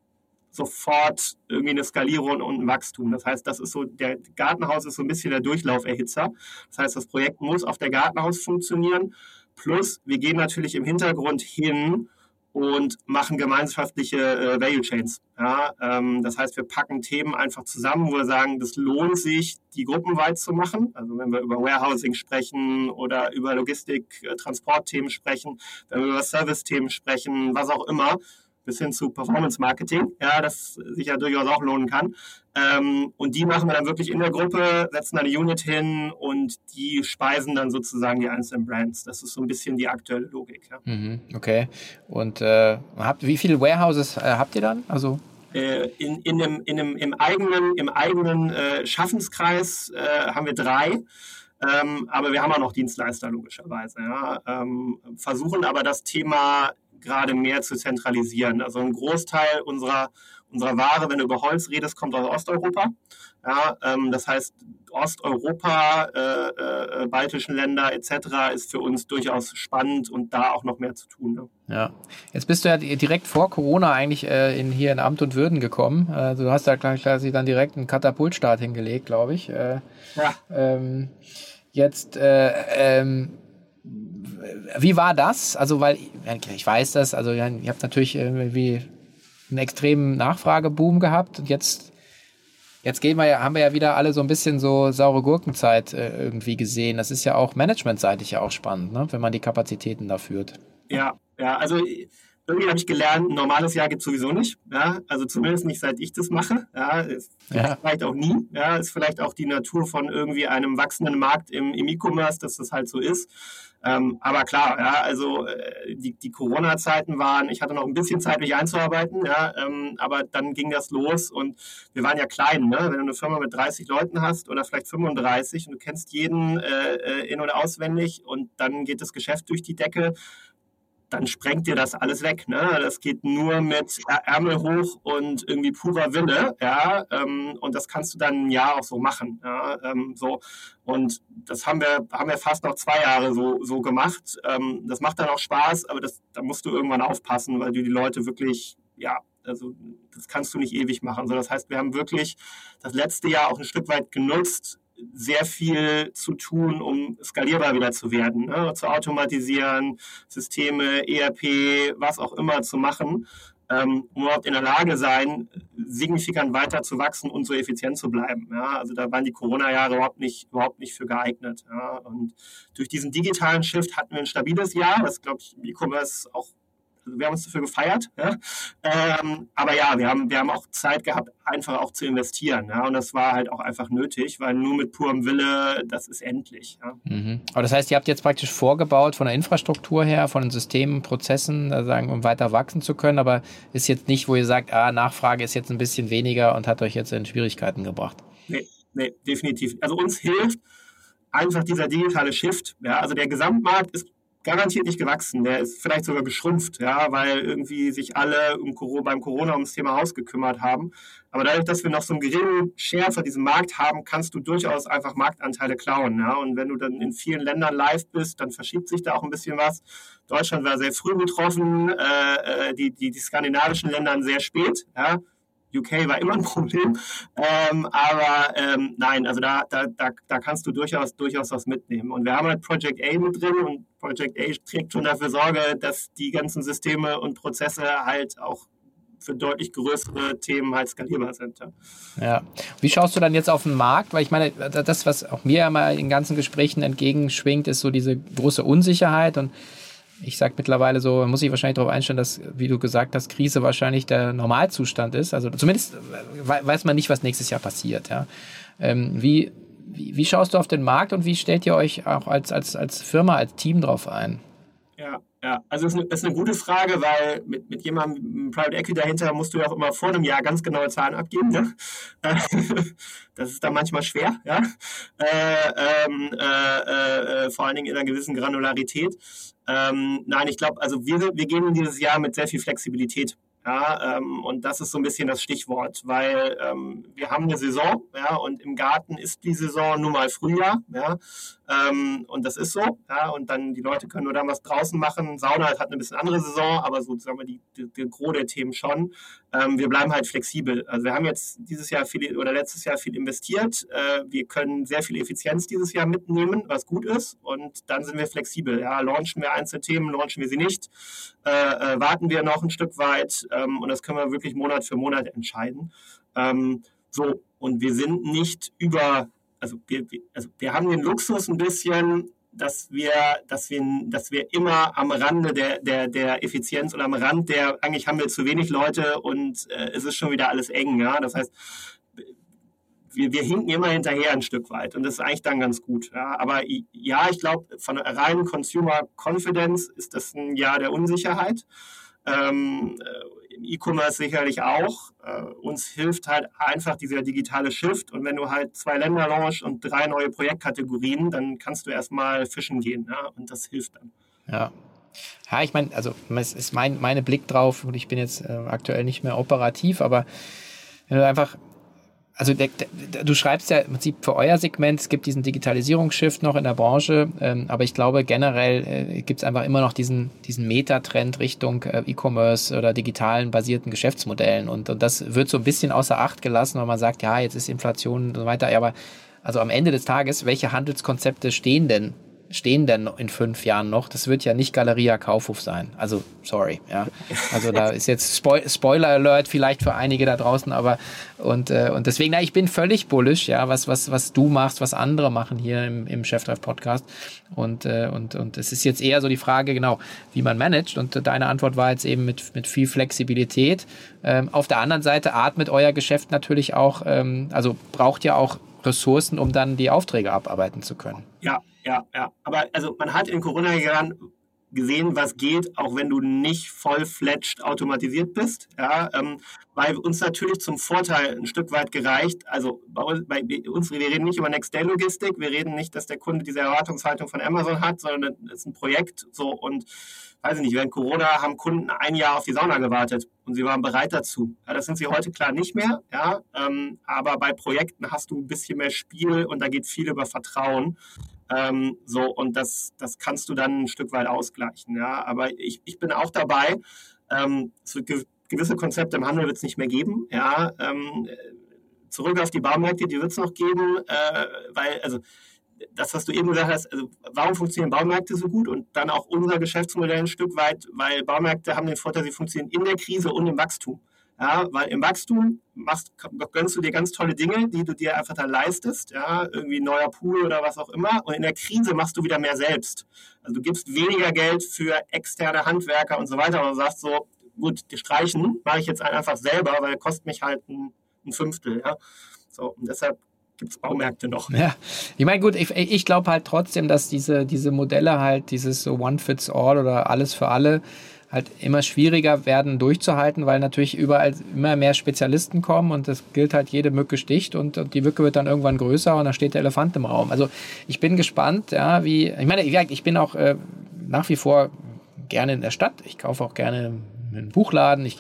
[SPEAKER 2] sofort irgendwie eine Skalierung und ein Wachstum. Das heißt, das ist so, der Gartenhaus ist so ein bisschen der Durchlauferhitzer. Das heißt, das Projekt muss auf der Gartenhaus funktionieren. Plus, wir gehen natürlich im Hintergrund hin und machen gemeinschaftliche äh, Value Chains. Ja, ähm, das heißt, wir packen Themen einfach zusammen, wo wir sagen, das lohnt sich, die gruppenweit zu machen. Also wenn wir über Warehousing sprechen oder über Logistik, äh, Transportthemen sprechen, wenn wir über Service-Themen sprechen, was auch immer, bis hin zu Performance Marketing, ja, das sich ja durchaus auch lohnen kann. Ähm, und die machen wir dann wirklich in der Gruppe, setzen eine Unit hin und die speisen dann sozusagen die einzelnen Brands. Das ist so ein bisschen die aktuelle Logik. Ja.
[SPEAKER 1] Mhm, okay. Und äh, habt, wie viele Warehouses äh, habt ihr dann? Also
[SPEAKER 2] äh, in, in dem, in dem, im eigenen, im eigenen äh, Schaffenskreis äh, haben wir drei. Ähm, aber wir haben auch noch Dienstleister logischerweise. Ja. Ähm, versuchen aber das Thema gerade mehr zu zentralisieren. Also ein Großteil unserer, unserer Ware, wenn du über Holz redest, kommt aus Osteuropa. Ja, ähm, das heißt, Osteuropa, äh, äh, baltischen Länder etc. ist für uns durchaus spannend und da auch noch mehr zu tun. Ne?
[SPEAKER 1] Ja, jetzt bist du ja direkt vor Corona eigentlich äh, in, hier in Amt und Würden gekommen. Also du hast da quasi dann direkt einen Katapultstart hingelegt, glaube ich. Äh, ja. Ähm, jetzt äh, ähm, wie war das? Also, weil ich weiß das, also ihr habt natürlich irgendwie einen extremen Nachfrageboom gehabt und jetzt, jetzt gehen wir ja, haben wir ja wieder alle so ein bisschen so saure Gurkenzeit äh, irgendwie gesehen. Das ist ja auch managementseitig ja auch spannend, ne? wenn man die Kapazitäten da führt.
[SPEAKER 2] Ja, ja, also irgendwie habe ich gelernt, ein normales Jahr gibt es sowieso nicht. Ja? Also zumindest nicht, seit ich das mache. Ja? ja. Vielleicht auch nie. Ja? Ist vielleicht auch die Natur von irgendwie einem wachsenden Markt im, im E-Commerce, dass das halt so ist. Ähm, aber klar, ja, also äh, die, die Corona-Zeiten waren, ich hatte noch ein bisschen Zeit, mich einzuarbeiten, ja, ähm, aber dann ging das los und wir waren ja klein, ne? wenn du eine Firma mit 30 Leuten hast oder vielleicht 35 und du kennst jeden äh, äh, in- und auswendig und dann geht das Geschäft durch die Decke, dann sprengt dir das alles weg. Ne? Das geht nur mit Ärmel hoch und irgendwie purer Wille. Ja? Ähm, und das kannst du dann ein Jahr auch so machen. Ja? Ähm, so. Und das haben wir, haben wir fast noch zwei Jahre so, so gemacht. Ähm, das macht dann auch Spaß, aber das, da musst du irgendwann aufpassen, weil du die Leute wirklich, ja, also das kannst du nicht ewig machen. So, das heißt, wir haben wirklich das letzte Jahr auch ein Stück weit genutzt, sehr viel zu tun, um skalierbar wieder zu werden, ne? zu automatisieren, Systeme, ERP, was auch immer zu machen, ähm, um überhaupt in der Lage sein, signifikant weiter zu wachsen und so effizient zu bleiben. Ja? Also da waren die Corona-Jahre überhaupt nicht, überhaupt nicht für geeignet. Ja? Und durch diesen digitalen Shift hatten wir ein stabiles Jahr, was, glaube ich, im E-Commerce auch wir haben uns dafür gefeiert. Ja? Ähm, aber ja, wir haben, wir haben auch Zeit gehabt, einfach auch zu investieren. Ja? Und das war halt auch einfach nötig, weil nur mit purem Wille, das ist endlich. Ja?
[SPEAKER 1] Mhm. Aber das heißt, ihr habt jetzt praktisch vorgebaut von der Infrastruktur her, von den Systemen, Prozessen, sagen, um weiter wachsen zu können, aber ist jetzt nicht, wo ihr sagt, ah, Nachfrage ist jetzt ein bisschen weniger und hat euch jetzt in Schwierigkeiten gebracht.
[SPEAKER 2] Nee, nee, definitiv. Also uns hilft einfach dieser digitale Shift. Ja? Also der Gesamtmarkt ist garantiert nicht gewachsen. Der ist vielleicht sogar geschrumpft, ja, weil irgendwie sich alle um, beim Corona ums Thema Haus gekümmert haben. Aber dadurch, dass wir noch so einen geringen Share von diesem Markt haben, kannst du durchaus einfach Marktanteile klauen. Ja? Und wenn du dann in vielen Ländern live bist, dann verschiebt sich da auch ein bisschen was. Deutschland war sehr früh betroffen, äh, äh die, die, die skandinavischen Länder sehr spät. Ja? UK war immer ein Problem. Ähm, aber ähm, nein, also da, da, da, da kannst du durchaus, durchaus was mitnehmen. Und wir haben halt Project A mit drin und Project A trägt schon dafür Sorge, dass die ganzen Systeme und Prozesse halt auch für deutlich größere Themen halt skalierbar sind. Ja.
[SPEAKER 1] ja. Wie schaust du dann jetzt auf den Markt? Weil ich meine, das, was auch mir immer in ganzen Gesprächen entgegenschwingt, ist so diese große Unsicherheit und ich sage mittlerweile so, muss ich wahrscheinlich darauf einstellen, dass, wie du gesagt hast, Krise wahrscheinlich der Normalzustand ist. Also zumindest weiß man nicht, was nächstes Jahr passiert. Ja. Ähm, wie, wie, wie, schaust du auf den Markt und wie stellt ihr euch auch als, als, als Firma, als Team drauf ein?
[SPEAKER 2] Ja, ja, also das ist, eine, das ist eine gute Frage, weil mit, mit jemandem mit Private Equity dahinter musst du ja auch immer vor einem Jahr ganz genaue Zahlen abgeben. Ne? (laughs) das ist dann manchmal schwer, ja. Äh, ähm, äh, äh, vor allen Dingen in einer gewissen Granularität. Ähm, nein, ich glaube, also wir, wir gehen in dieses Jahr mit sehr viel Flexibilität ja, ähm, und das ist so ein bisschen das Stichwort, weil ähm, wir haben eine Saison, ja, und im Garten ist die Saison nun mal Frühjahr, ja, ähm, und das ist so, ja, und dann die Leute können nur dann was draußen machen. Sauna hat eine bisschen andere Saison, aber so sagen wir die, die, die Gros der Themen schon. Ähm, wir bleiben halt flexibel. Also wir haben jetzt dieses Jahr viel oder letztes Jahr viel investiert. Äh, wir können sehr viel Effizienz dieses Jahr mitnehmen, was gut ist, und dann sind wir flexibel. Ja, launchen wir einzelne Themen, launchen wir sie nicht, äh, äh, warten wir noch ein Stück weit ähm, und das können wir wirklich Monat für Monat entscheiden. Ähm, so, und wir sind nicht über, also wir, also wir haben den Luxus ein bisschen, dass wir, dass wir, dass wir immer am Rande der, der, der Effizienz und am Rand der, eigentlich haben wir zu wenig Leute und äh, es ist schon wieder alles eng. Ja? Das heißt, wir, wir hinken immer hinterher ein Stück weit und das ist eigentlich dann ganz gut. Ja? Aber ja, ich glaube, von reinen Consumer Confidence ist das ein Jahr der Unsicherheit. Ähm, äh, Im E-Commerce sicherlich auch. Äh, uns hilft halt einfach dieser digitale Shift. Und wenn du halt zwei Länder launchst und drei neue Projektkategorien, dann kannst du erstmal fischen gehen. Ja? Und das hilft dann.
[SPEAKER 1] Ja. Ja, ich meine, also es ist mein meine Blick drauf und ich bin jetzt äh, aktuell nicht mehr operativ, aber wenn du einfach also der, der, du schreibst ja im Prinzip für euer Segment, es gibt diesen Digitalisierungsshift noch in der Branche, ähm, aber ich glaube generell äh, gibt es einfach immer noch diesen, diesen Metatrend Richtung äh, E-Commerce oder digitalen basierten Geschäftsmodellen und, und das wird so ein bisschen außer Acht gelassen, weil man sagt, ja, jetzt ist Inflation und so weiter, aber also am Ende des Tages, welche Handelskonzepte stehen denn stehen denn in fünf Jahren noch? Das wird ja nicht Galeria Kaufhof sein. Also, sorry, ja. Also da ist jetzt Spoil Spoiler Alert vielleicht für einige da draußen, aber und, äh, und deswegen, na, ich bin völlig bullish, ja, was, was, was du machst, was andere machen hier im, im Cheftreff Podcast. Und, äh, und, und es ist jetzt eher so die Frage, genau, wie man managt. Und deine Antwort war jetzt eben mit, mit viel Flexibilität. Ähm, auf der anderen Seite atmet euer Geschäft natürlich auch, ähm, also braucht ja auch Ressourcen, um dann die Aufträge abarbeiten zu können.
[SPEAKER 2] Ja, ja, ja. Aber also man hat in Corona-Jahren gesehen, was geht, auch wenn du nicht voll-fledged automatisiert bist. Ja, ähm, weil uns natürlich zum Vorteil ein Stück weit gereicht. Also bei uns, bei uns, wir reden nicht über Next-Day-Logistik, wir reden nicht, dass der Kunde diese Erwartungshaltung von Amazon hat, sondern es ist ein Projekt so und weiß ich nicht, während Corona haben Kunden ein Jahr auf die Sauna gewartet und sie waren bereit dazu. Ja, das sind sie heute klar nicht mehr, ja, ähm, aber bei Projekten hast du ein bisschen mehr Spiel und da geht viel über Vertrauen. Ähm, so, und das, das kannst du dann ein Stück weit ausgleichen, ja. Aber ich, ich bin auch dabei, ähm, so ge gewisse Konzepte im Handel wird es nicht mehr geben, ja. Ähm, zurück auf die Baumärkte, die wird es noch geben, äh, weil, also das, was du eben gesagt hast, also warum funktionieren Baumärkte so gut und dann auch unser Geschäftsmodell ein Stück weit, weil Baumärkte haben den Vorteil, sie funktionieren in der Krise und im Wachstum. Ja, weil im Wachstum machst, gönnst du dir ganz tolle Dinge, die du dir einfach dann leistest, ja, irgendwie neuer Pool oder was auch immer. Und in der Krise machst du wieder mehr selbst. Also du gibst weniger Geld für externe Handwerker und so weiter und sagst so, gut, die streichen mache ich jetzt einfach selber, weil kostet mich halt ein, ein Fünftel. Ja. So, und deshalb gibt es Baumärkte noch.
[SPEAKER 1] Ja, ich meine, gut, ich, ich glaube halt trotzdem, dass diese, diese Modelle halt, dieses so One Fits All oder alles für alle, halt immer schwieriger werden durchzuhalten, weil natürlich überall immer mehr Spezialisten kommen und das gilt halt, jede Mücke sticht und, und die Mücke wird dann irgendwann größer und da steht der Elefant im Raum. Also ich bin gespannt, ja, wie, ich meine, ich bin auch äh, nach wie vor gerne in der Stadt. Ich kaufe auch gerne einen Buchladen. Ich,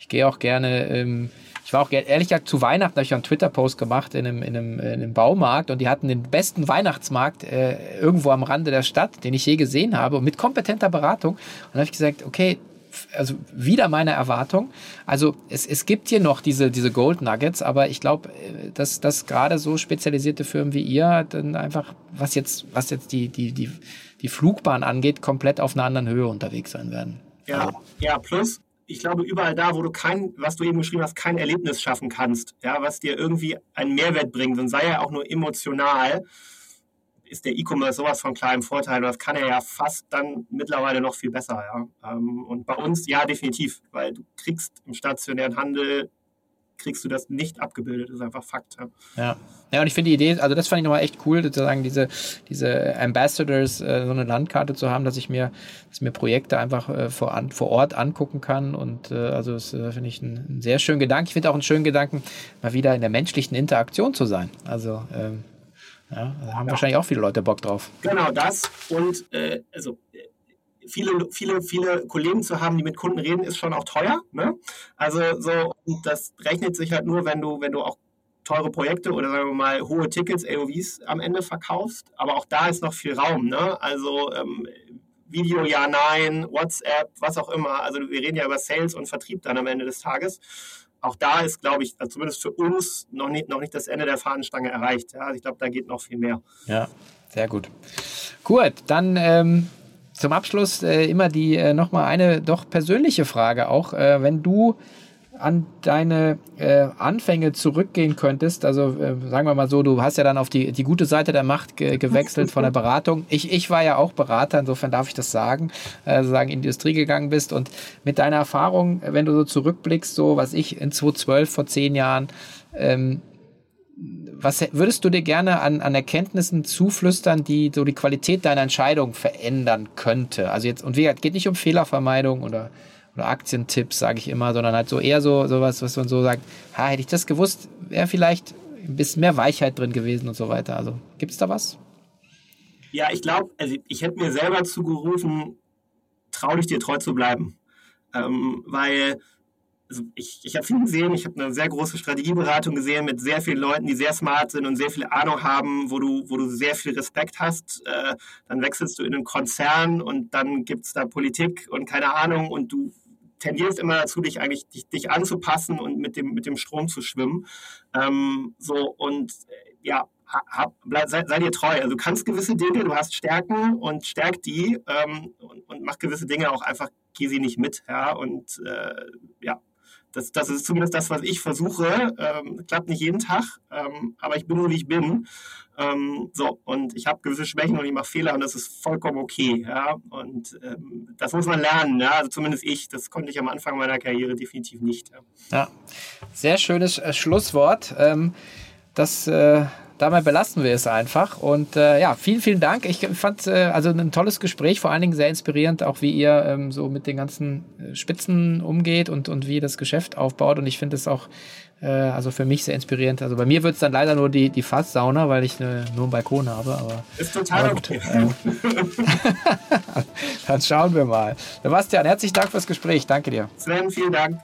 [SPEAKER 1] ich gehe auch gerne ähm, ich war auch ehrlich gesagt zu Weihnachten, habe ich einen Twitter-Post gemacht in einem, in, einem, in einem Baumarkt und die hatten den besten Weihnachtsmarkt äh, irgendwo am Rande der Stadt, den ich je gesehen habe, mit kompetenter Beratung. Und dann habe ich gesagt, okay, also wieder meine Erwartung. Also es, es gibt hier noch diese, diese Gold Nuggets, aber ich glaube, äh, dass, dass gerade so spezialisierte Firmen wie ihr dann einfach, was jetzt, was jetzt die, die, die, die Flugbahn angeht, komplett auf einer anderen Höhe unterwegs sein werden.
[SPEAKER 2] Ja, also. ja plus ich glaube, überall da, wo du kein, was du eben geschrieben hast, kein Erlebnis schaffen kannst, ja, was dir irgendwie einen Mehrwert bringt und sei er auch nur emotional, ist der E-Commerce sowas von im Vorteil. Das kann er ja fast dann mittlerweile noch viel besser, ja. Ähm, und bei uns ja definitiv, weil du kriegst im stationären Handel kriegst du das nicht abgebildet. Das ist einfach Fakt.
[SPEAKER 1] Ja, ja. und ich finde die Idee, also das fand ich nochmal echt cool, sozusagen diese, diese Ambassadors, äh, so eine Landkarte zu haben, dass ich mir, dass mir Projekte einfach äh, vor, an, vor Ort angucken kann. Und äh, also das äh, finde ich einen, einen, sehr schönen Gedanken. Ich finde auch einen schönen Gedanken, mal wieder in der menschlichen Interaktion zu sein. Also ähm, ja, da haben ja. wahrscheinlich auch viele Leute Bock drauf.
[SPEAKER 2] Genau das. Und äh, also viele, viele, viele Kollegen zu haben, die mit Kunden reden, ist schon auch teuer. Ne? Also so, das rechnet sich halt nur, wenn du, wenn du auch teure Projekte oder sagen wir mal hohe Tickets, AOVs am Ende verkaufst. Aber auch da ist noch viel Raum. Ne? Also ähm, Video ja, nein, WhatsApp, was auch immer. Also wir reden ja über Sales und Vertrieb dann am Ende des Tages. Auch da ist, glaube ich, also zumindest für uns noch nicht, noch nicht das Ende der Fahnenstange erreicht. Ja? Also ich glaube, da geht noch viel mehr.
[SPEAKER 1] Ja, sehr gut. Gut, dann ähm, zum Abschluss äh, immer die äh, nochmal eine doch persönliche Frage auch. Äh, wenn du an deine äh, Anfänge zurückgehen könntest, also äh, sagen wir mal so, du hast ja dann auf die, die gute Seite der Macht ge gewechselt von der (laughs) Beratung. Ich, ich war ja auch Berater, insofern darf ich das sagen, äh, sagen in die Industrie gegangen bist und mit deiner Erfahrung, wenn du so zurückblickst, so was ich in 2012 vor zehn Jahren, ähm, was würdest du dir gerne an, an Erkenntnissen zuflüstern, die so die Qualität deiner Entscheidung verändern könnte? Also jetzt, und wie gesagt, geht nicht um Fehlervermeidung oder oder Aktientipps, sage ich immer, sondern halt so eher so sowas, was man so sagt, ha, hätte ich das gewusst, wäre vielleicht ein bisschen mehr Weichheit drin gewesen und so weiter. Also gibt es da was?
[SPEAKER 2] Ja, ich glaube, also ich hätte mir selber zugerufen, trau dich dir treu zu bleiben. Ähm, weil also ich, ich habe viel gesehen, ich habe eine sehr große Strategieberatung gesehen mit sehr vielen Leuten, die sehr smart sind und sehr viel Ahnung haben, wo du, wo du sehr viel Respekt hast. Äh, dann wechselst du in einen Konzern und dann gibt es da Politik und keine Ahnung und du tendierst immer dazu, dich eigentlich dich, dich anzupassen und mit dem, mit dem Strom zu schwimmen. Ähm, so und äh, ja, hab, bleib, sei, sei, dir treu. Also du kannst gewisse Dinge, du hast Stärken und stärk die ähm, und, und, mach gewisse Dinge auch einfach, geh sie nicht mit. Ja, und äh, ja, das, das ist zumindest das, was ich versuche. Ähm, klappt nicht jeden Tag, ähm, aber ich bin nur, wie ich bin. Ähm, so, und ich habe gewisse Schwächen und ich mache Fehler und das ist vollkommen okay. Ja? Und ähm, das muss man lernen, ja? also zumindest ich. Das konnte ich am Anfang meiner Karriere definitiv nicht.
[SPEAKER 1] Ja, ja. sehr schönes äh, Schlusswort. Ähm, das äh, dabei belassen wir es einfach. Und äh, ja, vielen, vielen Dank. Ich fand äh, also ein tolles Gespräch, vor allen Dingen sehr inspirierend, auch wie ihr ähm, so mit den ganzen äh, Spitzen umgeht und, und wie ihr das Geschäft aufbaut. Und ich finde es auch äh, also für mich sehr inspirierend. Also bei mir wird es dann leider nur die, die Fasssauna, weil ich äh, nur einen Balkon habe. Aber,
[SPEAKER 2] ist total aber
[SPEAKER 1] gut. Okay. (laughs) dann schauen wir mal. Sebastian, herzlichen Dank fürs Gespräch. Danke dir.
[SPEAKER 2] Sven, vielen Dank.